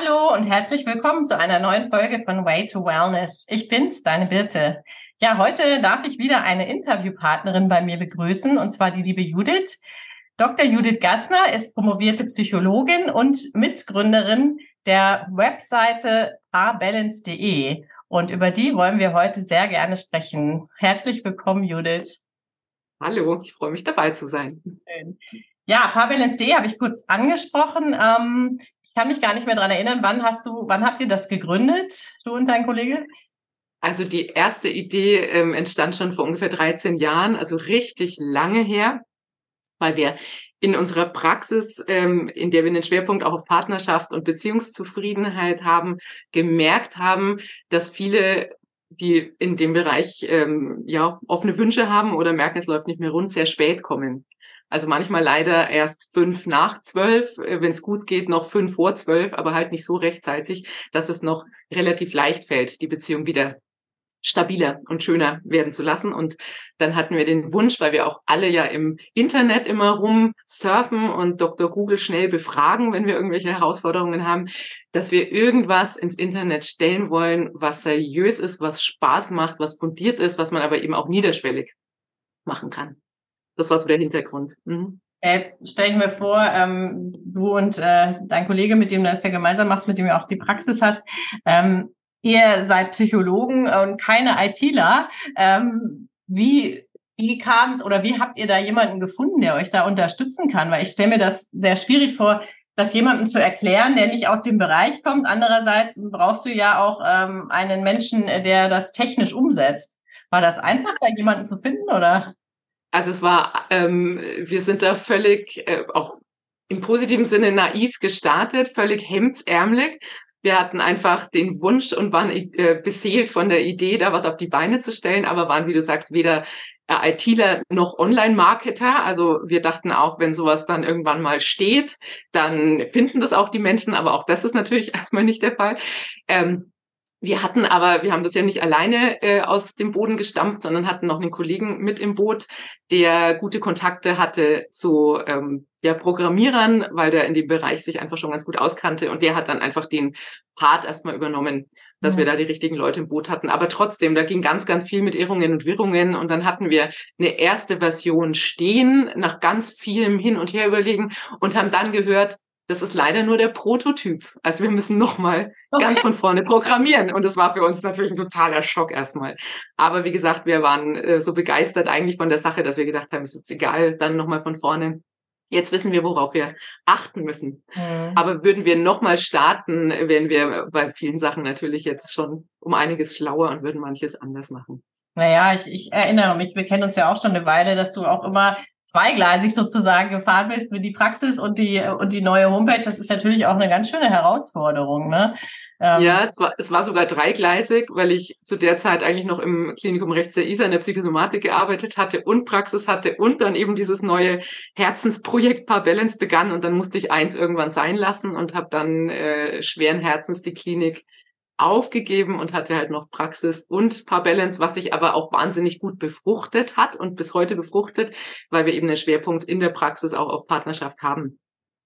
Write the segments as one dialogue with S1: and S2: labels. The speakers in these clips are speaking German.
S1: Hallo und herzlich willkommen zu einer neuen Folge von Way to Wellness. Ich bin's, deine Birte. Ja, heute darf ich wieder eine Interviewpartnerin bei mir begrüßen, und zwar die liebe Judith. Dr. Judith Gassner ist promovierte Psychologin und Mitgründerin der Webseite parbalance.de. Und über die wollen wir heute sehr gerne sprechen. Herzlich willkommen, Judith.
S2: Hallo, ich freue mich dabei zu sein.
S1: Ja, parbalance.de habe ich kurz angesprochen. Ähm, ich kann mich gar nicht mehr dran erinnern, wann hast du, wann habt ihr das gegründet, du und dein Kollege?
S2: Also die erste Idee ähm, entstand schon vor ungefähr 13 Jahren, also richtig lange her, weil wir in unserer Praxis, ähm, in der wir den Schwerpunkt auch auf Partnerschaft und Beziehungszufriedenheit haben, gemerkt haben, dass viele die in dem Bereich ähm, ja offene Wünsche haben oder merken, es läuft nicht mehr rund, sehr spät kommen. Also manchmal leider erst fünf nach zwölf, äh, wenn es gut geht, noch fünf vor zwölf, aber halt nicht so rechtzeitig, dass es noch relativ leicht fällt, die Beziehung wieder stabiler und schöner werden zu lassen. Und dann hatten wir den Wunsch, weil wir auch alle ja im Internet immer rum surfen und Dr. Google schnell befragen, wenn wir irgendwelche Herausforderungen haben, dass wir irgendwas ins Internet stellen wollen, was seriös ist, was Spaß macht, was fundiert ist, was man aber eben auch niederschwellig machen kann. Das war so der Hintergrund. Mhm.
S1: Jetzt stelle ich mir vor, ähm, du und äh, dein Kollege, mit dem du das ja gemeinsam machst, mit dem du auch die Praxis hast, ähm, ihr seid Psychologen und keine ITler. Ähm, wie wie kam es oder wie habt ihr da jemanden gefunden, der euch da unterstützen kann? Weil ich stelle mir das sehr schwierig vor, das jemandem zu erklären, der nicht aus dem Bereich kommt. Andererseits brauchst du ja auch ähm, einen Menschen, der das technisch umsetzt. War das einfach, da jemanden zu finden oder?
S2: Also es war, ähm, wir sind da völlig äh, auch im positiven Sinne naiv gestartet, völlig hemdsärmelig. Wir hatten einfach den Wunsch und waren äh, beseelt von der Idee, da was auf die Beine zu stellen, aber waren, wie du sagst, weder äh, ITler noch Online-Marketer. Also wir dachten auch, wenn sowas dann irgendwann mal steht, dann finden das auch die Menschen, aber auch das ist natürlich erstmal nicht der Fall. Ähm, wir hatten aber, wir haben das ja nicht alleine äh, aus dem Boden gestampft, sondern hatten noch einen Kollegen mit im Boot, der gute Kontakte hatte zu ähm, ja, Programmierern, weil der in dem Bereich sich einfach schon ganz gut auskannte. Und der hat dann einfach den Part erstmal übernommen, dass mhm. wir da die richtigen Leute im Boot hatten. Aber trotzdem, da ging ganz, ganz viel mit Irrungen und Wirrungen. Und dann hatten wir eine erste Version stehen, nach ganz vielem Hin und Her überlegen und haben dann gehört, das ist leider nur der Prototyp. Also wir müssen nochmal okay. ganz von vorne programmieren. Und das war für uns natürlich ein totaler Schock erstmal. Aber wie gesagt, wir waren äh, so begeistert eigentlich von der Sache, dass wir gedacht haben, es ist egal, dann nochmal von vorne. Jetzt wissen wir, worauf wir achten müssen. Mhm. Aber würden wir nochmal starten, wären wir bei vielen Sachen natürlich jetzt schon um einiges schlauer und würden manches anders machen.
S1: Naja, ich, ich erinnere mich, wir kennen uns ja auch schon eine Weile, dass du auch immer zweigleisig sozusagen gefahren bist mit die Praxis und die und die neue Homepage. Das ist natürlich auch eine ganz schöne Herausforderung, ne?
S2: Ähm, ja, es war, es war sogar dreigleisig, weil ich zu der Zeit eigentlich noch im Klinikum rechts der ISA in der Psychosomatik gearbeitet hatte und Praxis hatte und dann eben dieses neue Herzensprojekt Paar Balance begann und dann musste ich eins irgendwann sein lassen und habe dann äh, schweren Herzens die Klinik aufgegeben und hatte halt noch Praxis und Paar Balance, was sich aber auch wahnsinnig gut befruchtet hat und bis heute befruchtet, weil wir eben einen Schwerpunkt in der Praxis auch auf Partnerschaft haben.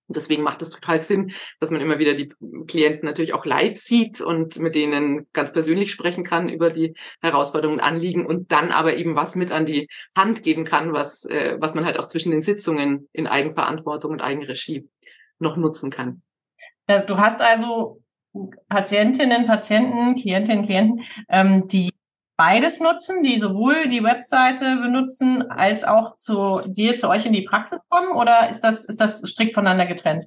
S2: Und deswegen macht es total Sinn, dass man immer wieder die Klienten natürlich auch live sieht und mit denen ganz persönlich sprechen kann über die Herausforderungen und Anliegen und dann aber eben was mit an die Hand geben kann, was, äh, was man halt auch zwischen den Sitzungen in Eigenverantwortung und Eigenregie noch nutzen kann.
S1: Du hast also Patientinnen, Patienten, Klientinnen, Klienten, ähm, die beides nutzen, die sowohl die Webseite benutzen, als auch zu dir, zu euch in die Praxis kommen? Oder ist das, ist das strikt voneinander getrennt?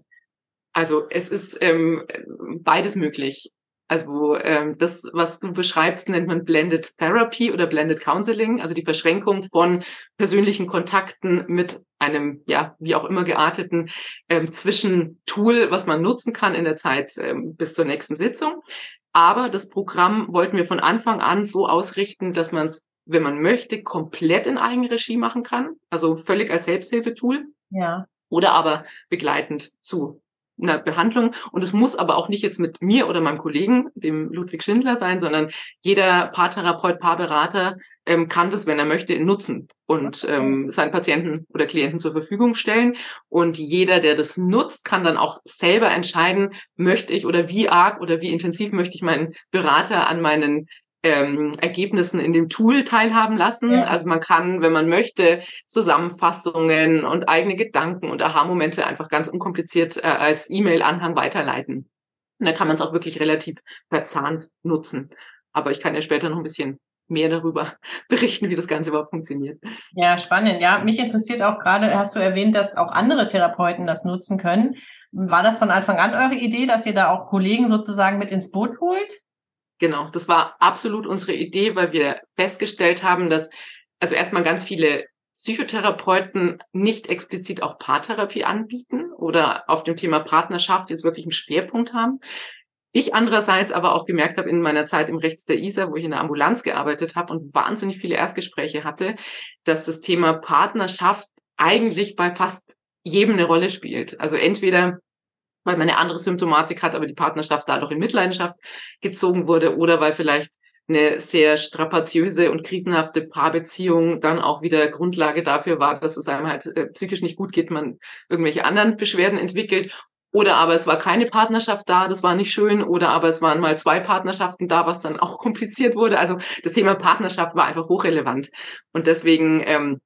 S2: Also es ist ähm, beides möglich. Also ähm, das, was du beschreibst, nennt man Blended Therapy oder Blended Counseling, also die Verschränkung von persönlichen Kontakten mit einem, ja, wie auch immer gearteten ähm, Zwischentool, was man nutzen kann in der Zeit ähm, bis zur nächsten Sitzung. Aber das Programm wollten wir von Anfang an so ausrichten, dass man es, wenn man möchte, komplett in Eigenregie machen kann, also völlig als Selbsthilfetool.
S1: Ja.
S2: Oder aber begleitend zu einer Behandlung. Und es muss aber auch nicht jetzt mit mir oder meinem Kollegen, dem Ludwig Schindler sein, sondern jeder Paartherapeut, Paarberater ähm, kann das, wenn er möchte, nutzen und ähm, seinen Patienten oder Klienten zur Verfügung stellen. Und jeder, der das nutzt, kann dann auch selber entscheiden, möchte ich oder wie arg oder wie intensiv möchte ich meinen Berater an meinen ähm, Ergebnissen in dem Tool teilhaben lassen. Ja. Also man kann, wenn man möchte, Zusammenfassungen und eigene Gedanken und Aha-Momente einfach ganz unkompliziert äh, als E-Mail-Anhang weiterleiten. Und da kann man es auch wirklich relativ verzahnt nutzen. Aber ich kann ja später noch ein bisschen mehr darüber berichten, wie das Ganze überhaupt funktioniert.
S1: Ja, spannend. Ja, mich interessiert auch gerade, hast du erwähnt, dass auch andere Therapeuten das nutzen können. War das von Anfang an eure Idee, dass ihr da auch Kollegen sozusagen mit ins Boot holt?
S2: Genau, das war absolut unsere Idee, weil wir festgestellt haben, dass also erstmal ganz viele Psychotherapeuten nicht explizit auch Paartherapie anbieten oder auf dem Thema Partnerschaft jetzt wirklich einen Schwerpunkt haben. Ich andererseits aber auch gemerkt habe in meiner Zeit im Rechts der ISA, wo ich in der Ambulanz gearbeitet habe und wahnsinnig viele Erstgespräche hatte, dass das Thema Partnerschaft eigentlich bei fast jedem eine Rolle spielt. Also entweder weil man eine andere Symptomatik hat, aber die Partnerschaft dadurch in Mitleidenschaft gezogen wurde oder weil vielleicht eine sehr strapaziöse und krisenhafte Paarbeziehung dann auch wieder Grundlage dafür war, dass es einem halt äh, psychisch nicht gut geht, man irgendwelche anderen Beschwerden entwickelt. Oder aber es war keine Partnerschaft da, das war nicht schön. Oder aber es waren mal zwei Partnerschaften da, was dann auch kompliziert wurde. Also das Thema Partnerschaft war einfach hochrelevant. Und deswegen ähm,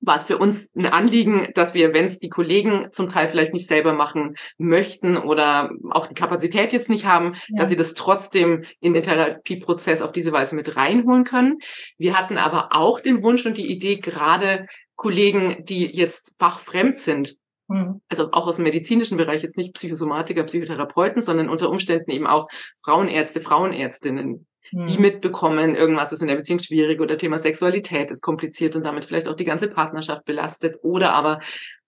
S2: war es für uns ein Anliegen, dass wir, wenn es die Kollegen zum Teil vielleicht nicht selber machen möchten oder auch die Kapazität jetzt nicht haben, ja. dass sie das trotzdem in den Therapieprozess auf diese Weise mit reinholen können. Wir hatten aber auch den Wunsch und die Idee, gerade Kollegen, die jetzt fachfremd sind, hm. also auch aus dem medizinischen Bereich, jetzt nicht Psychosomatiker, Psychotherapeuten, sondern unter Umständen eben auch Frauenärzte, Frauenärztinnen, die hm. mitbekommen, irgendwas ist in der Beziehung schwierig oder Thema Sexualität ist kompliziert und damit vielleicht auch die ganze Partnerschaft belastet oder aber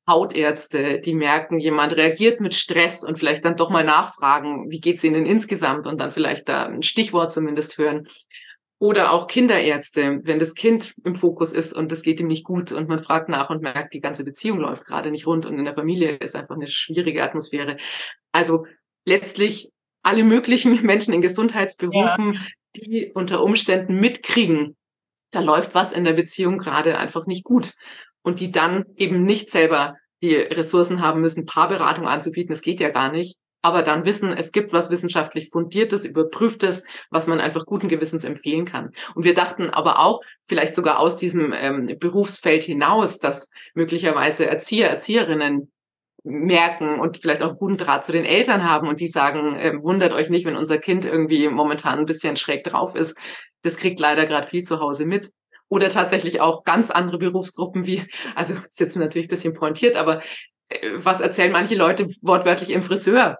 S2: Hautärzte, die merken, jemand reagiert mit Stress und vielleicht dann doch mal nachfragen, wie geht's ihnen insgesamt und dann vielleicht da ein Stichwort zumindest hören. Oder auch Kinderärzte, wenn das Kind im Fokus ist und es geht ihm nicht gut und man fragt nach und merkt, die ganze Beziehung läuft gerade nicht rund und in der Familie ist einfach eine schwierige Atmosphäre. Also letztlich alle möglichen Menschen in Gesundheitsberufen, ja die unter Umständen mitkriegen, da läuft was in der Beziehung gerade einfach nicht gut und die dann eben nicht selber die Ressourcen haben müssen, Paarberatung anzubieten, das geht ja gar nicht, aber dann wissen, es gibt was wissenschaftlich fundiertes, überprüftes, was man einfach guten Gewissens empfehlen kann. Und wir dachten aber auch, vielleicht sogar aus diesem ähm, Berufsfeld hinaus, dass möglicherweise Erzieher, Erzieherinnen merken und vielleicht auch guten Draht zu den Eltern haben und die sagen, äh, wundert euch nicht, wenn unser Kind irgendwie momentan ein bisschen schräg drauf ist. Das kriegt leider gerade viel zu Hause mit. Oder tatsächlich auch ganz andere Berufsgruppen wie, also jetzt natürlich ein bisschen pointiert, aber äh, was erzählen manche Leute wortwörtlich im Friseur?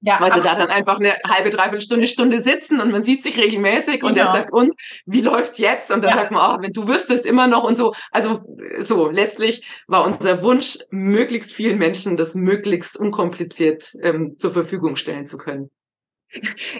S2: Ja, weil sie da dann einfach eine halbe, dreiviertel Stunde, Stunde sitzen und man sieht sich regelmäßig genau. und er sagt, und wie läuft jetzt? Und dann ja. sagt man, oh, wenn du wüsstest immer noch und so. Also so, letztlich war unser Wunsch, möglichst vielen Menschen das möglichst unkompliziert ähm, zur Verfügung stellen zu können.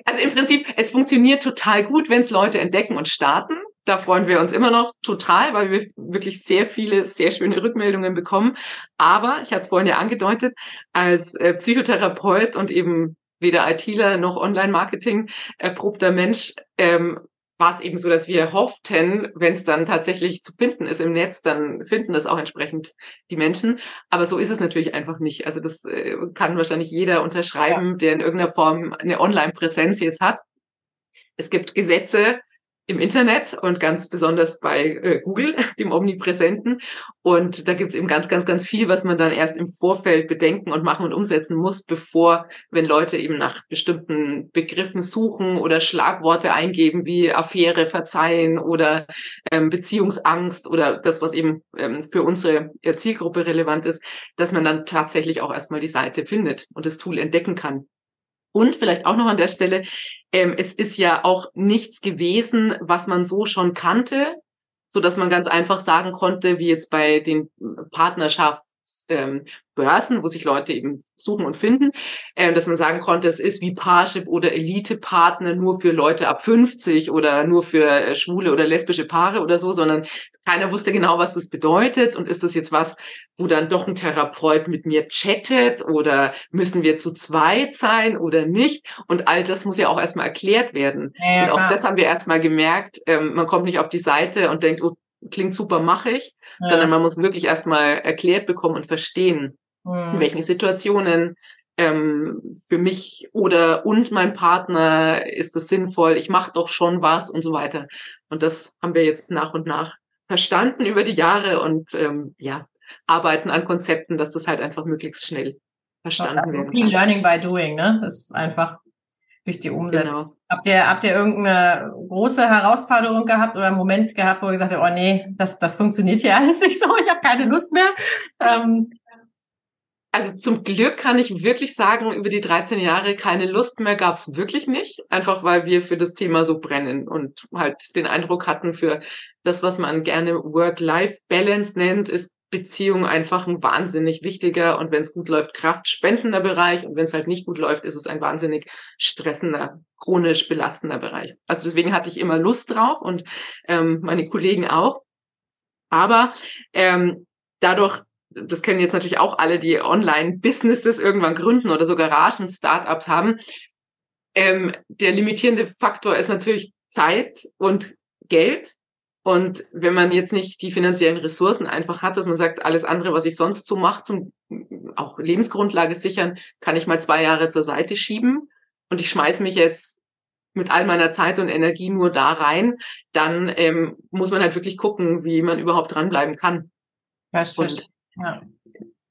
S2: Also im Prinzip, es funktioniert total gut, wenn es Leute entdecken und starten. Da freuen wir uns immer noch total, weil wir wirklich sehr viele, sehr schöne Rückmeldungen bekommen. Aber, ich hatte es vorhin ja angedeutet, als äh, Psychotherapeut und eben weder ITler noch Online-Marketing erprobter Mensch ähm, war es eben so, dass wir hofften, wenn es dann tatsächlich zu finden ist im Netz, dann finden das auch entsprechend die Menschen. Aber so ist es natürlich einfach nicht. Also das äh, kann wahrscheinlich jeder unterschreiben, ja. der in irgendeiner Form eine Online-Präsenz jetzt hat. Es gibt Gesetze, im Internet und ganz besonders bei äh, Google, dem Omnipräsenten. Und da gibt's eben ganz, ganz, ganz viel, was man dann erst im Vorfeld bedenken und machen und umsetzen muss, bevor, wenn Leute eben nach bestimmten Begriffen suchen oder Schlagworte eingeben wie Affäre, Verzeihen oder ähm, Beziehungsangst oder das, was eben ähm, für unsere Zielgruppe relevant ist, dass man dann tatsächlich auch erstmal die Seite findet und das Tool entdecken kann. Und vielleicht auch noch an der Stelle, ähm, es ist ja auch nichts gewesen, was man so schon kannte, so dass man ganz einfach sagen konnte, wie jetzt bei den Partnerschafts- ähm, Börsen, wo sich Leute eben suchen und finden, äh, dass man sagen konnte, es ist wie Parship oder Elite-Partner nur für Leute ab 50 oder nur für äh, schwule oder lesbische Paare oder so, sondern keiner wusste genau, was das bedeutet und ist das jetzt was, wo dann doch ein Therapeut mit mir chattet oder müssen wir zu zweit sein oder nicht und all das muss ja auch erstmal erklärt werden. Ja, und auch klar. das haben wir erstmal gemerkt, ähm, man kommt nicht auf die Seite und denkt, oh, klingt super, mache ich, ja. sondern man muss wirklich erstmal erklärt bekommen und verstehen, mhm. in welchen Situationen ähm, für mich oder und mein Partner ist es sinnvoll, ich mache doch schon was und so weiter. Und das haben wir jetzt nach und nach verstanden über die Jahre und ähm, ja, arbeiten an Konzepten, dass das halt einfach möglichst schnell verstanden also
S1: kann. Viel Learning by Doing, ne? Das ist einfach durch die Umsetzung. Genau. Habt ihr, habt ihr irgendeine große Herausforderung gehabt oder einen Moment gehabt, wo ihr gesagt habt, oh nee, das, das funktioniert hier alles nicht so, ich habe keine Lust mehr? Ähm,
S2: also zum Glück kann ich wirklich sagen, über die 13 Jahre keine Lust mehr gab es wirklich nicht. Einfach weil wir für das Thema so brennen und halt den Eindruck hatten, für das, was man gerne Work-Life-Balance nennt, ist Beziehung einfach ein wahnsinnig wichtiger und wenn es gut läuft, kraftspendender Bereich und wenn es halt nicht gut läuft, ist es ein wahnsinnig stressender, chronisch belastender Bereich. Also deswegen hatte ich immer Lust drauf und ähm, meine Kollegen auch. Aber ähm, dadurch, das kennen jetzt natürlich auch alle, die Online-Businesses irgendwann gründen oder so Garagen, Startups haben, ähm, der limitierende Faktor ist natürlich Zeit und Geld. Und wenn man jetzt nicht die finanziellen Ressourcen einfach hat, dass man sagt, alles andere, was ich sonst so mache, zum auch Lebensgrundlage sichern, kann ich mal zwei Jahre zur Seite schieben und ich schmeiß mich jetzt mit all meiner Zeit und Energie nur da rein, dann ähm, muss man halt wirklich gucken, wie man überhaupt dranbleiben kann.
S1: Ja, und, ja.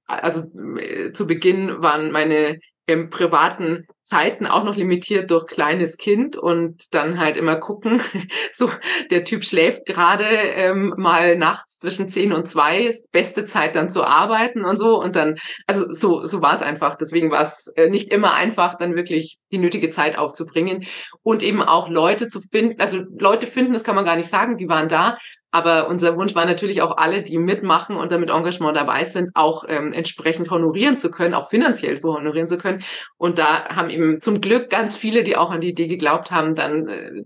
S2: Also äh, zu Beginn waren meine im privaten Zeiten auch noch limitiert durch kleines Kind und dann halt immer gucken, so der Typ schläft gerade ähm, mal nachts zwischen zehn und zwei, ist beste Zeit dann zu arbeiten und so und dann, also so, so war es einfach. Deswegen war es äh, nicht immer einfach, dann wirklich die nötige Zeit aufzubringen und eben auch Leute zu finden, also Leute finden, das kann man gar nicht sagen, die waren da, aber unser Wunsch war natürlich auch alle, die mitmachen und damit Engagement dabei sind, auch ähm, entsprechend honorieren zu können, auch finanziell so honorieren zu können. Und da haben eben zum Glück ganz viele, die auch an die Idee geglaubt haben, dann äh,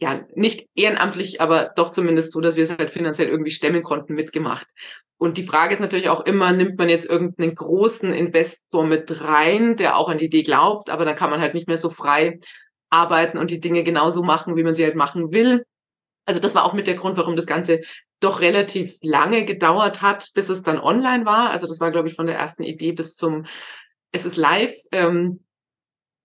S2: ja nicht ehrenamtlich, aber doch zumindest so, dass wir es halt finanziell irgendwie stemmen konnten, mitgemacht. Und die Frage ist natürlich auch immer, nimmt man jetzt irgendeinen großen Investor mit rein, der auch an die Idee glaubt, aber dann kann man halt nicht mehr so frei arbeiten und die Dinge genauso machen, wie man sie halt machen will. Also das war auch mit der Grund, warum das Ganze doch relativ lange gedauert hat, bis es dann online war. Also das war, glaube ich, von der ersten Idee bis zum Es ist live, ähm,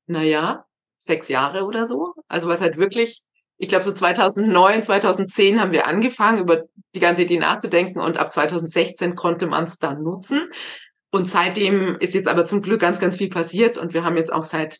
S2: naja, sechs Jahre oder so. Also was halt wirklich, ich glaube so 2009, 2010 haben wir angefangen, über die ganze Idee nachzudenken und ab 2016 konnte man es dann nutzen. Und seitdem ist jetzt aber zum Glück ganz, ganz viel passiert und wir haben jetzt auch seit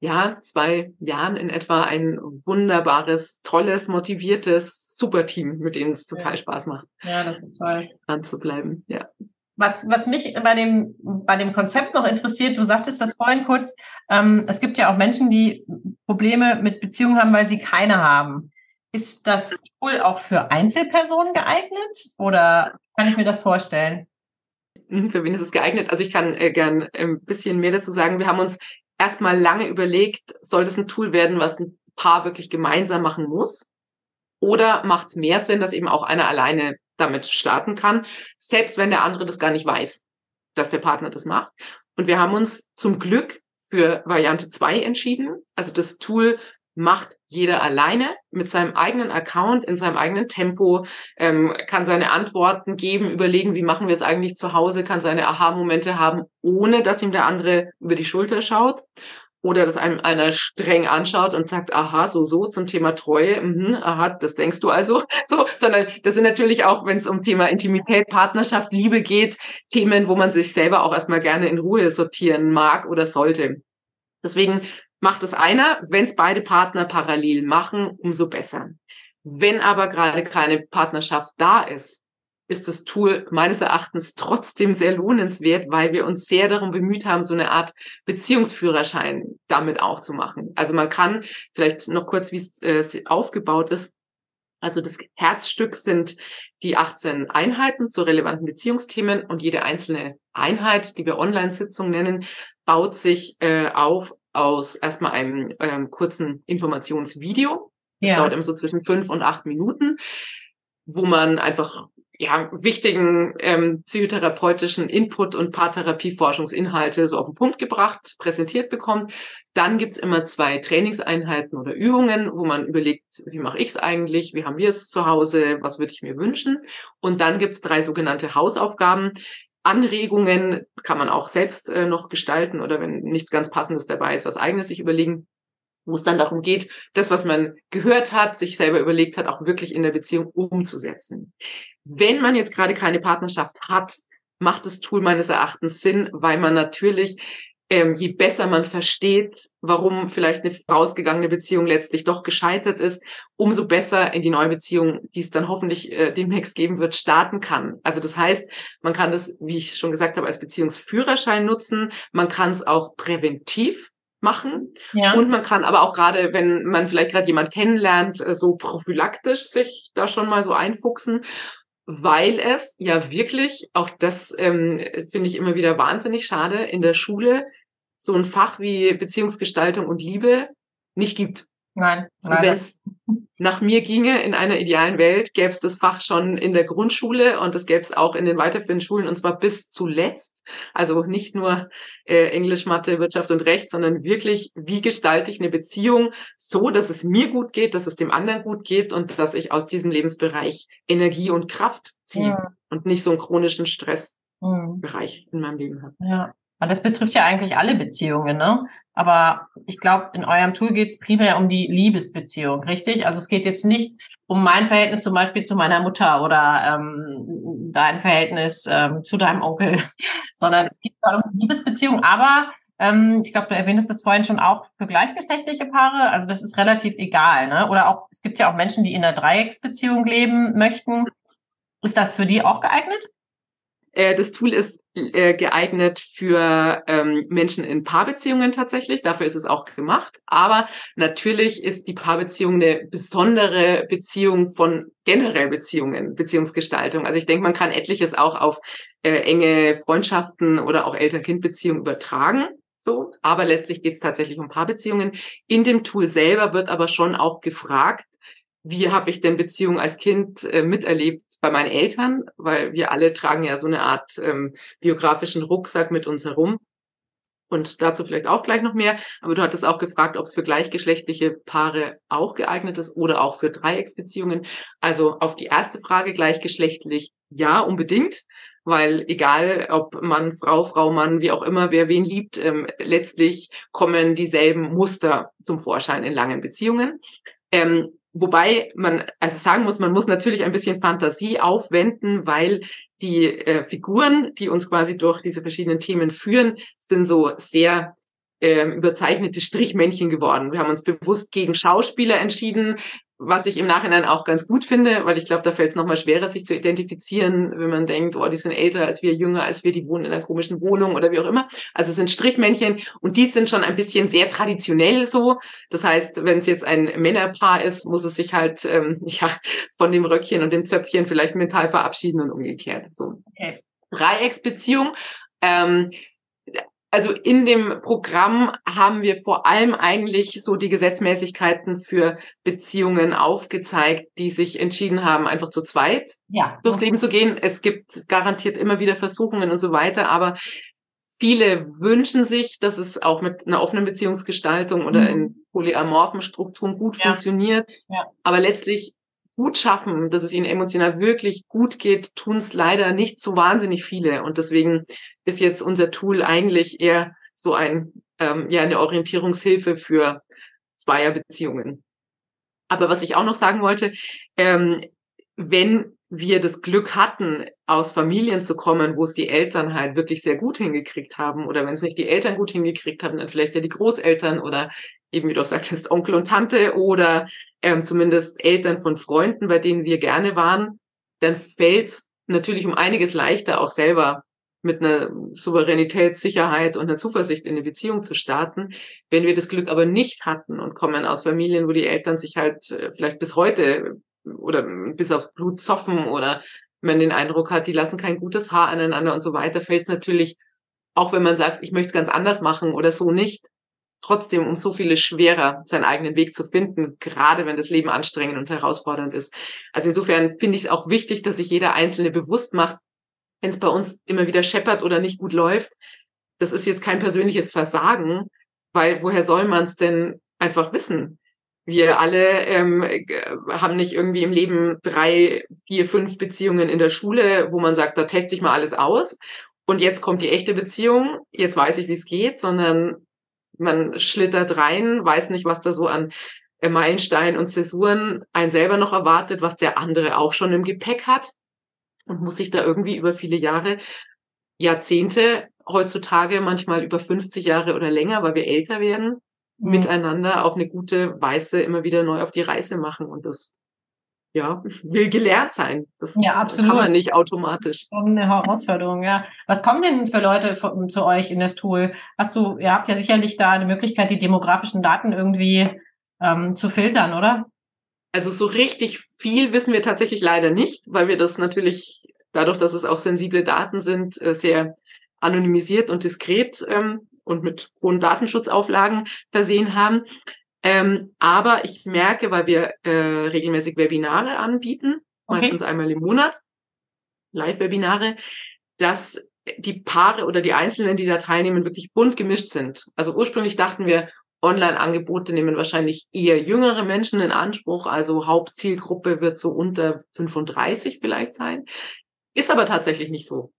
S2: ja, zwei Jahren in etwa ein wunderbares, tolles, motiviertes Superteam, mit denen es total ja. Spaß macht.
S1: Ja, das ist toll.
S2: Dran zu bleiben, ja.
S1: Was, was mich bei dem, bei dem Konzept noch interessiert, du sagtest das vorhin kurz, ähm, es gibt ja auch Menschen, die Probleme mit Beziehungen haben, weil sie keine haben. Ist das Tool auch für Einzelpersonen geeignet oder kann ich mir das vorstellen?
S2: Mhm, für wen ist es geeignet? Also ich kann äh, gern ein bisschen mehr dazu sagen. Wir haben uns erstmal lange überlegt, soll das ein Tool werden, was ein Paar wirklich gemeinsam machen muss? Oder macht es mehr Sinn, dass eben auch einer alleine damit starten kann, selbst wenn der andere das gar nicht weiß, dass der Partner das macht. Und wir haben uns zum Glück für Variante 2 entschieden. Also das Tool macht jeder alleine mit seinem eigenen Account, in seinem eigenen Tempo, ähm, kann seine Antworten geben, überlegen, wie machen wir es eigentlich zu Hause, kann seine Aha-Momente haben, ohne dass ihm der andere über die Schulter schaut oder dass einem einer streng anschaut und sagt, aha, so, so zum Thema Treue, mhm, aha, das denkst du also, so, sondern das sind natürlich auch, wenn es um Thema Intimität, Partnerschaft, Liebe geht, Themen, wo man sich selber auch erstmal gerne in Ruhe sortieren mag oder sollte. Deswegen macht es einer. Wenn es beide Partner parallel machen, umso besser. Wenn aber gerade keine Partnerschaft da ist, ist das Tool meines Erachtens trotzdem sehr lohnenswert, weil wir uns sehr darum bemüht haben, so eine Art Beziehungsführerschein damit auch zu machen. Also man kann vielleicht noch kurz, wie es äh, aufgebaut ist. Also das Herzstück sind die 18 Einheiten zu relevanten Beziehungsthemen und jede einzelne Einheit, die wir Online-Sitzung nennen, baut sich äh, auf aus erstmal einem ähm, kurzen Informationsvideo. Das ja. dauert immer so zwischen fünf und acht Minuten, wo man einfach ja, wichtigen ähm, psychotherapeutischen Input und Paartherapieforschungsinhalte so auf den Punkt gebracht, präsentiert bekommt. Dann gibt's immer zwei Trainingseinheiten oder Übungen, wo man überlegt, wie mache ich es eigentlich, wie haben wir es zu Hause, was würde ich mir wünschen. Und dann gibt's drei sogenannte Hausaufgaben. Anregungen kann man auch selbst äh, noch gestalten oder wenn nichts ganz Passendes dabei ist, was eigenes sich überlegen wo es dann darum geht, das, was man gehört hat, sich selber überlegt hat, auch wirklich in der Beziehung umzusetzen. Wenn man jetzt gerade keine Partnerschaft hat, macht das Tool meines Erachtens Sinn, weil man natürlich, ähm, je besser man versteht, warum vielleicht eine rausgegangene Beziehung letztlich doch gescheitert ist, umso besser in die neue Beziehung, die es dann hoffentlich äh, demnächst geben wird, starten kann. Also das heißt, man kann das, wie ich schon gesagt habe, als Beziehungsführerschein nutzen. Man kann es auch präventiv machen. Ja. Und man kann aber auch gerade, wenn man vielleicht gerade jemand kennenlernt, äh, so prophylaktisch sich da schon mal so einfuchsen weil es ja wirklich, auch das ähm, finde ich immer wieder wahnsinnig schade, in der Schule so ein Fach wie Beziehungsgestaltung und Liebe nicht gibt.
S1: Nein.
S2: Und wenn es nach mir ginge, in einer idealen Welt, gäbe es das Fach schon in der Grundschule und das gäbe es auch in den weiterführenden Schulen und zwar bis zuletzt. Also nicht nur äh, Englisch, Mathe, Wirtschaft und Recht, sondern wirklich, wie gestalte ich eine Beziehung so, dass es mir gut geht, dass es dem anderen gut geht und dass ich aus diesem Lebensbereich Energie und Kraft ziehe ja. und nicht so einen chronischen Stressbereich mhm. in meinem Leben habe.
S1: Ja. Und das betrifft ja eigentlich alle Beziehungen, ne? Aber ich glaube, in eurem Tool geht es primär um die Liebesbeziehung, richtig? Also es geht jetzt nicht um mein Verhältnis zum Beispiel zu meiner Mutter oder ähm, dein Verhältnis ähm, zu deinem Onkel, sondern es geht um die Liebesbeziehung. Aber ähm, ich glaube, du erwähntest das vorhin schon auch für gleichgeschlechtliche Paare. Also das ist relativ egal, ne? Oder auch es gibt ja auch Menschen, die in einer Dreiecksbeziehung leben möchten. Ist das für die auch geeignet?
S2: Äh, das Tool ist äh, geeignet für ähm, Menschen in Paarbeziehungen tatsächlich. Dafür ist es auch gemacht. Aber natürlich ist die Paarbeziehung eine besondere Beziehung von generell Beziehungen, Beziehungsgestaltung. Also ich denke, man kann etliches auch auf äh, enge Freundschaften oder auch Eltern-Kind-Beziehungen übertragen. So, aber letztlich geht es tatsächlich um Paarbeziehungen. In dem Tool selber wird aber schon auch gefragt, wie habe ich denn Beziehungen als Kind äh, miterlebt bei meinen Eltern, weil wir alle tragen ja so eine Art ähm, biografischen Rucksack mit uns herum. Und dazu vielleicht auch gleich noch mehr. Aber du hattest auch gefragt, ob es für gleichgeschlechtliche Paare auch geeignet ist oder auch für Dreiecksbeziehungen. Also auf die erste Frage gleichgeschlechtlich ja, unbedingt. Weil egal, ob Mann, Frau, Frau, Mann, wie auch immer, wer wen liebt, ähm, letztlich kommen dieselben Muster zum Vorschein in langen Beziehungen. Ähm, Wobei man also sagen muss, man muss natürlich ein bisschen Fantasie aufwenden, weil die äh, Figuren, die uns quasi durch diese verschiedenen Themen führen, sind so sehr äh, überzeichnete Strichmännchen geworden. Wir haben uns bewusst gegen Schauspieler entschieden, was ich im Nachhinein auch ganz gut finde, weil ich glaube, da fällt es nochmal schwerer, sich zu identifizieren, wenn man denkt, oh, die sind älter als wir, jünger als wir, die wohnen in einer komischen Wohnung oder wie auch immer. Also es sind Strichmännchen und die sind schon ein bisschen sehr traditionell so. Das heißt, wenn es jetzt ein Männerpaar ist, muss es sich halt ähm, ja von dem Röckchen und dem Zöpfchen vielleicht mental verabschieden und umgekehrt. So. Okay. Dreiecksbeziehung. Ähm, also in dem Programm haben wir vor allem eigentlich so die Gesetzmäßigkeiten für Beziehungen aufgezeigt, die sich entschieden haben, einfach zu zweit ja. durchs Leben zu gehen. Es gibt garantiert immer wieder Versuchungen und so weiter, aber viele wünschen sich, dass es auch mit einer offenen Beziehungsgestaltung oder mhm. in polyamorphen Strukturen gut ja. funktioniert. Ja. Aber letztlich gut schaffen, dass es ihnen emotional wirklich gut geht, tun es leider nicht so wahnsinnig viele. Und deswegen ist jetzt unser Tool eigentlich eher so ein, ähm, ja, eine Orientierungshilfe für Zweierbeziehungen. Aber was ich auch noch sagen wollte, ähm, wenn wir das Glück hatten, aus Familien zu kommen, wo es die Eltern halt wirklich sehr gut hingekriegt haben, oder wenn es nicht die Eltern gut hingekriegt haben, dann vielleicht ja die Großeltern oder eben wie du auch sagtest, Onkel und Tante oder ähm, zumindest Eltern von Freunden, bei denen wir gerne waren, dann fällt es natürlich um einiges leichter, auch selber mit einer Souveränität, Sicherheit und einer Zuversicht in eine Beziehung zu starten. Wenn wir das Glück aber nicht hatten und kommen aus Familien, wo die Eltern sich halt äh, vielleicht bis heute oder bis aufs Blut zoffen oder man den Eindruck hat, die lassen kein gutes Haar aneinander und so weiter, fällt es natürlich, auch wenn man sagt, ich möchte es ganz anders machen oder so nicht, trotzdem um so viele schwerer, seinen eigenen Weg zu finden, gerade wenn das Leben anstrengend und herausfordernd ist. Also insofern finde ich es auch wichtig, dass sich jeder Einzelne bewusst macht, wenn es bei uns immer wieder scheppert oder nicht gut läuft, das ist jetzt kein persönliches Versagen, weil woher soll man es denn einfach wissen? Wir alle ähm, haben nicht irgendwie im Leben drei, vier, fünf Beziehungen in der Schule, wo man sagt, da teste ich mal alles aus. Und jetzt kommt die echte Beziehung, jetzt weiß ich, wie es geht, sondern man schlittert rein, weiß nicht, was da so an äh, Meilensteinen und Zäsuren einen selber noch erwartet, was der andere auch schon im Gepäck hat und muss sich da irgendwie über viele Jahre, Jahrzehnte, heutzutage manchmal über 50 Jahre oder länger, weil wir älter werden, mhm. miteinander auf eine gute Weise immer wieder neu auf die Reise machen und das ja, will gelehrt sein. Das ja, absolut. kann man nicht automatisch.
S1: Eine Herausforderung, ja. Was kommen denn für Leute zu euch in das Tool? Hast du, ihr habt ja sicherlich da eine Möglichkeit, die demografischen Daten irgendwie ähm, zu filtern, oder?
S2: Also so richtig viel wissen wir tatsächlich leider nicht, weil wir das natürlich dadurch, dass es auch sensible Daten sind, äh, sehr anonymisiert und diskret ähm, und mit hohen Datenschutzauflagen versehen haben. Ähm, aber ich merke, weil wir äh, regelmäßig Webinare anbieten, okay. meistens einmal im Monat, Live-Webinare, dass die Paare oder die Einzelnen, die da teilnehmen, wirklich bunt gemischt sind. Also ursprünglich dachten wir, Online-Angebote nehmen wahrscheinlich eher jüngere Menschen in Anspruch, also Hauptzielgruppe wird so unter 35 vielleicht sein. Ist aber tatsächlich nicht so.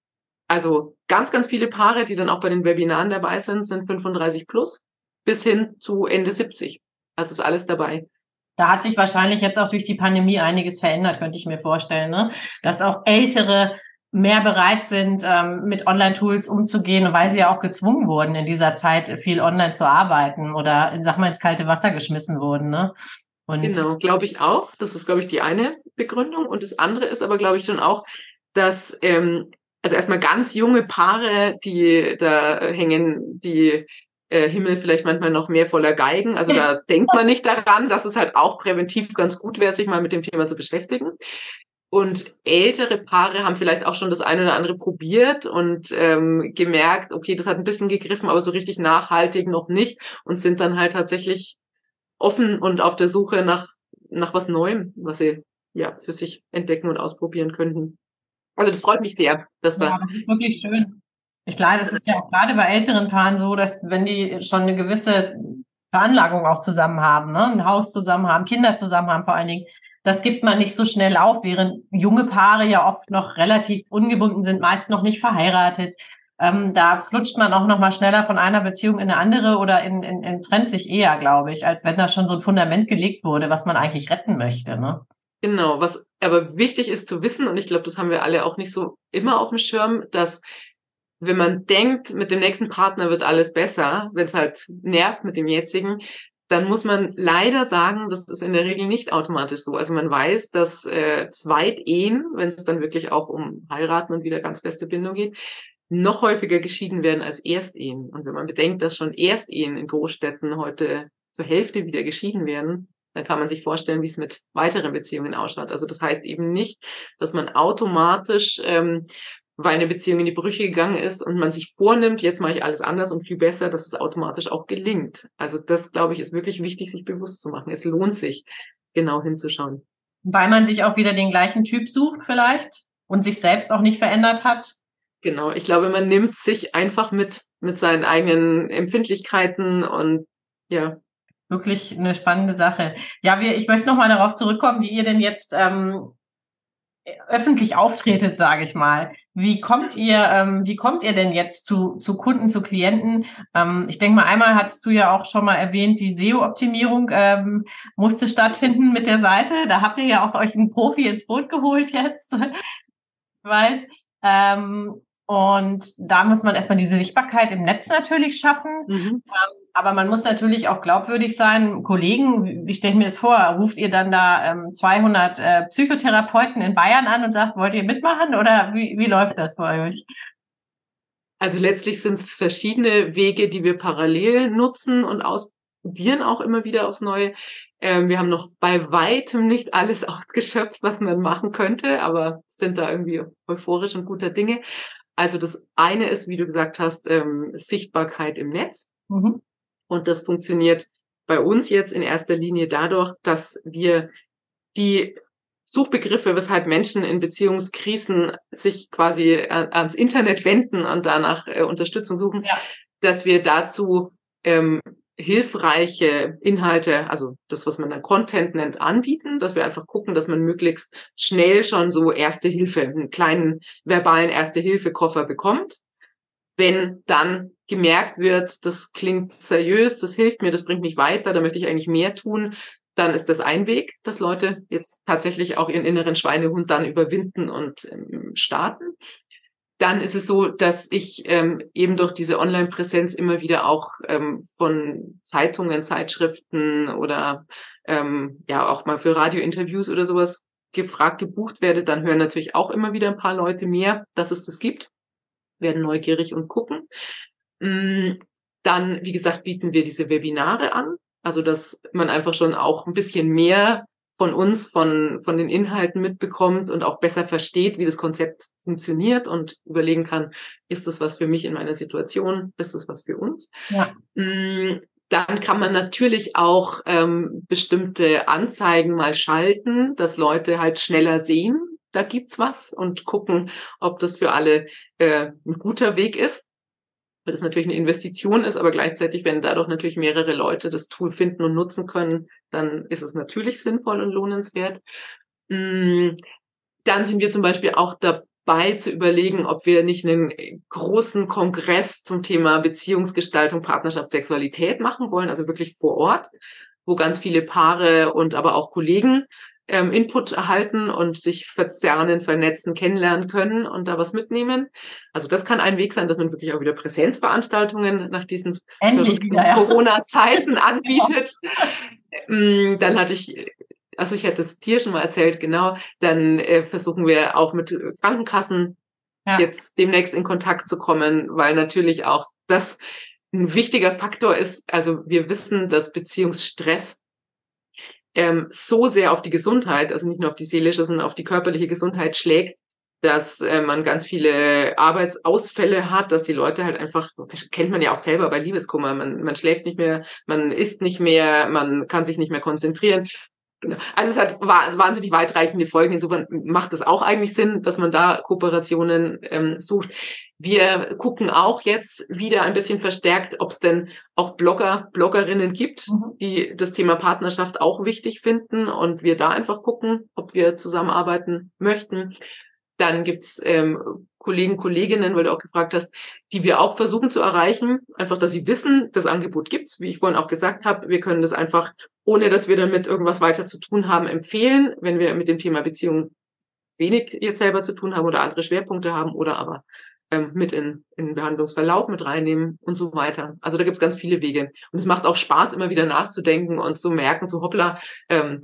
S2: Also ganz, ganz viele Paare, die dann auch bei den Webinaren dabei sind, sind 35 plus bis hin zu Ende 70. Also ist alles dabei.
S1: Da hat sich wahrscheinlich jetzt auch durch die Pandemie einiges verändert, könnte ich mir vorstellen, ne? dass auch ältere mehr bereit sind, ähm, mit Online-Tools umzugehen, weil sie ja auch gezwungen wurden, in dieser Zeit viel online zu arbeiten oder, sag mal, ins kalte Wasser geschmissen wurden. Ne?
S2: Und genau, glaube ich auch. Das ist, glaube ich, die eine Begründung. Und das andere ist aber, glaube ich, schon auch, dass ähm, also erstmal ganz junge Paare, die da hängen, die äh, Himmel vielleicht manchmal noch mehr voller Geigen. Also da denkt man nicht daran, dass es halt auch präventiv ganz gut wäre, sich mal mit dem Thema zu beschäftigen. Und ältere Paare haben vielleicht auch schon das eine oder andere probiert und ähm, gemerkt, okay, das hat ein bisschen gegriffen, aber so richtig nachhaltig noch nicht und sind dann halt tatsächlich offen und auf der Suche nach, nach was Neuem, was sie ja für sich entdecken und ausprobieren könnten. Also das freut mich sehr, dass
S1: da. Ja, das ist wirklich schön. Ich glaube, das ist ja auch gerade bei älteren Paaren so, dass wenn die schon eine gewisse Veranlagung auch zusammen haben, ne? ein Haus zusammen haben, Kinder zusammen haben vor allen Dingen, das gibt man nicht so schnell auf, während junge Paare ja oft noch relativ ungebunden sind, meist noch nicht verheiratet. Ähm, da flutscht man auch noch mal schneller von einer Beziehung in eine andere oder in, in, in trennt sich eher, glaube ich, als wenn da schon so ein Fundament gelegt wurde, was man eigentlich retten möchte. Ne?
S2: Genau, was aber wichtig ist zu wissen, und ich glaube, das haben wir alle auch nicht so immer auf dem Schirm, dass wenn man denkt, mit dem nächsten Partner wird alles besser, wenn es halt nervt mit dem jetzigen, dann muss man leider sagen, das ist in der Regel nicht automatisch so. Also man weiß, dass äh, Zweitehen, wenn es dann wirklich auch um heiraten und wieder ganz feste Bindung geht, noch häufiger geschieden werden als Erstehen. Und wenn man bedenkt, dass schon Erstehen in Großstädten heute zur Hälfte wieder geschieden werden, dann kann man sich vorstellen, wie es mit weiteren Beziehungen ausschaut. Also das heißt eben nicht, dass man automatisch, ähm, weil eine Beziehung in die Brüche gegangen ist und man sich vornimmt, jetzt mache ich alles anders und viel besser, dass es automatisch auch gelingt. Also das, glaube ich, ist wirklich wichtig, sich bewusst zu machen. Es lohnt sich, genau hinzuschauen.
S1: Weil man sich auch wieder den gleichen Typ sucht vielleicht und sich selbst auch nicht verändert hat.
S2: Genau, ich glaube, man nimmt sich einfach mit, mit seinen eigenen Empfindlichkeiten und ja,
S1: wirklich eine spannende Sache. Ja, wir, ich möchte noch mal darauf zurückkommen, wie ihr denn jetzt ähm, öffentlich auftretet, sage ich mal. Wie kommt ihr, ähm, wie kommt ihr denn jetzt zu, zu Kunden, zu Klienten? Ähm, ich denke mal, einmal hattest du ja auch schon mal erwähnt, die SEO-Optimierung ähm, musste stattfinden mit der Seite. Da habt ihr ja auch euch einen Profi ins Boot geholt jetzt. ich weiß. Ähm, und da muss man erstmal diese Sichtbarkeit im Netz natürlich schaffen. Mhm. Ähm, aber man muss natürlich auch glaubwürdig sein. Kollegen, wie stelle ich mir das vor? Ruft ihr dann da ähm, 200 äh, Psychotherapeuten in Bayern an und sagt, wollt ihr mitmachen? Oder wie, wie läuft das bei euch?
S2: Also letztlich sind es verschiedene Wege, die wir parallel nutzen und ausprobieren auch immer wieder aufs Neue. Ähm, wir haben noch bei weitem nicht alles ausgeschöpft, was man machen könnte, aber sind da irgendwie euphorisch und guter Dinge. Also das eine ist, wie du gesagt hast, ähm, Sichtbarkeit im Netz. Mhm. Und das funktioniert bei uns jetzt in erster Linie dadurch, dass wir die Suchbegriffe, weshalb Menschen in Beziehungskrisen sich quasi äh, ans Internet wenden und danach äh, Unterstützung suchen, ja. dass wir dazu ähm, hilfreiche Inhalte, also das, was man dann Content nennt, anbieten, dass wir einfach gucken, dass man möglichst schnell schon so Erste Hilfe, einen kleinen verbalen Erste-Hilfe-Koffer bekommt. Wenn dann gemerkt wird, das klingt seriös, das hilft mir, das bringt mich weiter, da möchte ich eigentlich mehr tun, dann ist das ein Weg, dass Leute jetzt tatsächlich auch ihren inneren Schweinehund dann überwinden und ähm, starten. Dann ist es so, dass ich ähm, eben durch diese Online-Präsenz immer wieder auch ähm, von Zeitungen, Zeitschriften oder ähm, ja auch mal für Radiointerviews oder sowas gefragt, gebucht werde. Dann hören natürlich auch immer wieder ein paar Leute mehr, dass es das gibt, werden neugierig und gucken. Mm, dann, wie gesagt, bieten wir diese Webinare an. Also, dass man einfach schon auch ein bisschen mehr von uns, von, von den Inhalten mitbekommt und auch besser versteht, wie das Konzept funktioniert und überlegen kann, ist das was für mich in meiner Situation, ist das was für uns? Ja. Mm, dann kann man natürlich auch ähm, bestimmte Anzeigen mal schalten, dass Leute halt schneller sehen, da gibt's was und gucken, ob das für alle äh, ein guter Weg ist weil das natürlich eine Investition ist, aber gleichzeitig, wenn dadurch natürlich mehrere Leute das Tool finden und nutzen können, dann ist es natürlich sinnvoll und lohnenswert. Mm, dann sind wir zum Beispiel auch dabei zu überlegen, ob wir nicht einen großen Kongress zum Thema Beziehungsgestaltung, Partnerschaft, Sexualität machen wollen, also wirklich vor Ort, wo ganz viele Paare und aber auch Kollegen ähm, Input erhalten und sich verzerren, vernetzen, kennenlernen können und da was mitnehmen. Also das kann ein Weg sein, dass man wirklich auch wieder Präsenzveranstaltungen nach diesen ja. Corona-Zeiten anbietet. Mm, dann hatte ich also ich hätte es dir schon mal erzählt, genau, dann äh, versuchen wir auch mit Krankenkassen ja. jetzt demnächst in Kontakt zu kommen, weil natürlich auch das ein wichtiger Faktor ist. Also wir wissen, dass Beziehungsstress ähm, so sehr auf die Gesundheit, also nicht nur auf die seelische, sondern auf die körperliche Gesundheit schlägt, dass äh, man ganz viele Arbeitsausfälle hat, dass die Leute halt einfach, kennt man ja auch selber bei Liebeskummer, man, man schläft nicht mehr, man isst nicht mehr, man kann sich nicht mehr konzentrieren. Genau. Also es hat wahnsinnig weitreichende Folgen. Insofern macht es auch eigentlich Sinn, dass man da Kooperationen ähm, sucht. Wir gucken auch jetzt wieder ein bisschen verstärkt, ob es denn auch Blogger, Bloggerinnen gibt, mhm. die das Thema Partnerschaft auch wichtig finden und wir da einfach gucken, ob wir zusammenarbeiten möchten. Dann gibt's ähm, Kollegen, Kolleginnen, weil du auch gefragt hast, die wir auch versuchen zu erreichen. Einfach, dass sie wissen, das Angebot gibt's. Wie ich vorhin auch gesagt habe, wir können das einfach, ohne dass wir damit irgendwas weiter zu tun haben, empfehlen, wenn wir mit dem Thema Beziehung wenig jetzt selber zu tun haben oder andere Schwerpunkte haben oder aber ähm, mit in, in den Behandlungsverlauf mit reinnehmen und so weiter. Also da gibt's ganz viele Wege. Und es macht auch Spaß, immer wieder nachzudenken und zu merken, so hoppla, ähm,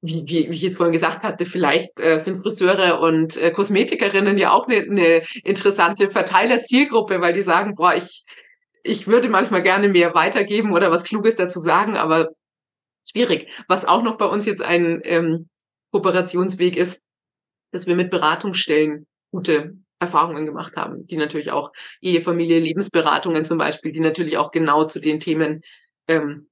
S2: wie, wie, wie ich jetzt vorhin gesagt hatte, vielleicht äh, sind Friseure und äh, Kosmetikerinnen ja auch eine, eine interessante Verteiler-Zielgruppe, weil die sagen, boah, ich, ich würde manchmal gerne mehr weitergeben oder was Kluges dazu sagen, aber schwierig. Was auch noch bei uns jetzt ein ähm, Kooperationsweg ist, dass wir mit Beratungsstellen gute Erfahrungen gemacht haben, die natürlich auch Ehe, Familie, Lebensberatungen zum Beispiel, die natürlich auch genau zu den Themen ähm,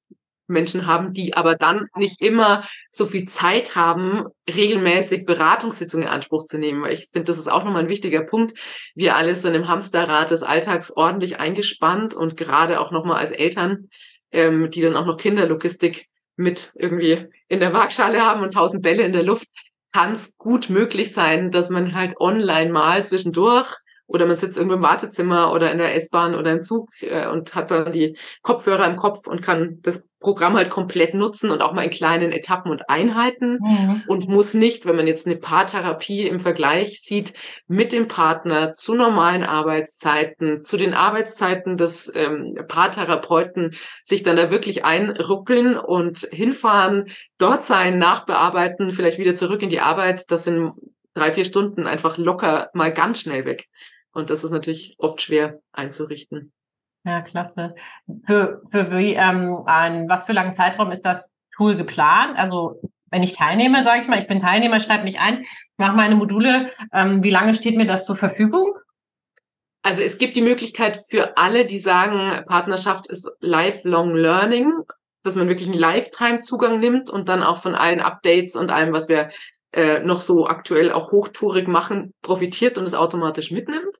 S2: Menschen haben, die aber dann nicht immer so viel Zeit haben, regelmäßig Beratungssitzungen in Anspruch zu nehmen. Weil ich finde, das ist auch nochmal ein wichtiger Punkt. Wir alle sind im Hamsterrad des Alltags ordentlich eingespannt und gerade auch nochmal als Eltern, ähm, die dann auch noch Kinderlogistik mit irgendwie in der Waagschale haben und tausend Bälle in der Luft, kann es gut möglich sein, dass man halt online mal zwischendurch oder man sitzt irgendwo im Wartezimmer oder in der S-Bahn oder im Zug äh, und hat dann die Kopfhörer im Kopf und kann das Programm halt komplett nutzen und auch mal in kleinen Etappen und Einheiten mhm. und muss nicht, wenn man jetzt eine Paartherapie im Vergleich sieht, mit dem Partner zu normalen Arbeitszeiten, zu den Arbeitszeiten des ähm, Paartherapeuten sich dann da wirklich einruckeln und hinfahren, dort sein, nachbearbeiten, vielleicht wieder zurück in die Arbeit. Das sind drei, vier Stunden einfach locker mal ganz schnell weg. Und das ist natürlich oft schwer einzurichten.
S1: Ja, klasse. Für, für wie, ähm, an was für langen Zeitraum ist das Tool geplant? Also wenn ich teilnehme, sage ich mal, ich bin Teilnehmer, schreibe mich ein, mache meine Module. Ähm, wie lange steht mir das zur Verfügung?
S2: Also es gibt die Möglichkeit für alle, die sagen, Partnerschaft ist lifelong learning, dass man wirklich einen Lifetime-Zugang nimmt und dann auch von allen Updates und allem, was wir äh, noch so aktuell auch hochtourig machen, profitiert und es automatisch mitnimmt.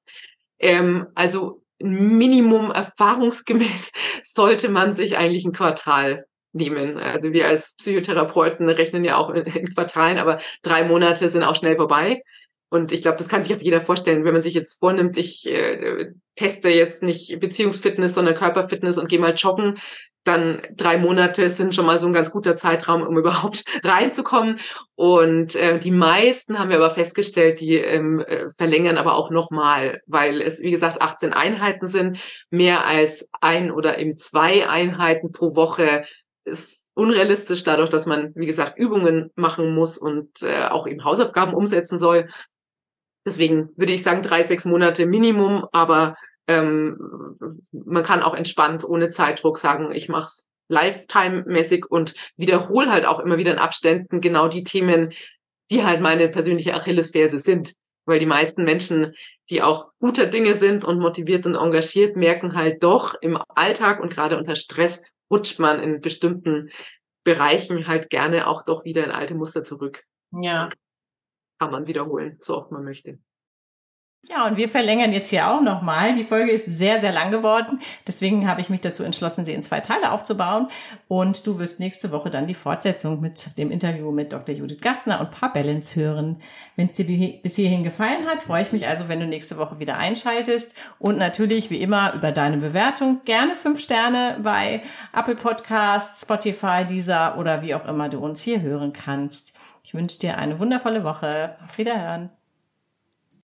S2: Ähm, also Minimum erfahrungsgemäß sollte man sich eigentlich ein Quartal nehmen. Also wir als Psychotherapeuten rechnen ja auch in, Quartalen, aber drei Monate sind auch schnell vorbei. Und ich glaube, das kann sich auch jeder vorstellen, wenn man sich jetzt vornimmt, ich äh, teste jetzt nicht Beziehungsfitness, sondern Körperfitness und gehe mal joggen, dann drei Monate sind schon mal so ein ganz guter Zeitraum, um überhaupt reinzukommen. Und äh, die meisten haben wir aber festgestellt, die ähm, äh, verlängern aber auch nochmal, weil es, wie gesagt, 18 Einheiten sind, mehr als ein oder eben zwei Einheiten pro Woche ist unrealistisch dadurch, dass man, wie gesagt, Übungen machen muss und äh, auch eben Hausaufgaben umsetzen soll. Deswegen würde ich sagen, drei, sechs Monate Minimum, aber ähm, man kann auch entspannt ohne Zeitdruck sagen, ich mache es lifetime-mäßig und wiederhole halt auch immer wieder in Abständen genau die Themen, die halt meine persönliche Achillesferse sind. Weil die meisten Menschen, die auch guter Dinge sind und motiviert und engagiert, merken halt doch im Alltag und gerade unter Stress rutscht man in bestimmten Bereichen halt gerne auch doch wieder in alte Muster zurück.
S1: Ja
S2: kann man wiederholen, so oft man möchte.
S1: Ja, und wir verlängern jetzt hier auch nochmal. Die Folge ist sehr, sehr lang geworden. Deswegen habe ich mich dazu entschlossen, sie in zwei Teile aufzubauen. Und du wirst nächste Woche dann die Fortsetzung mit dem Interview mit Dr. Judith Gassner und Paar Balance hören. Wenn es dir bis hierhin gefallen hat, freue ich mich also, wenn du nächste Woche wieder einschaltest. Und natürlich, wie immer, über deine Bewertung. Gerne fünf Sterne bei Apple Podcasts, Spotify, Deezer oder wie auch immer du uns hier hören kannst. Ich wünsche dir eine wundervolle Woche. Auf Wiederhören.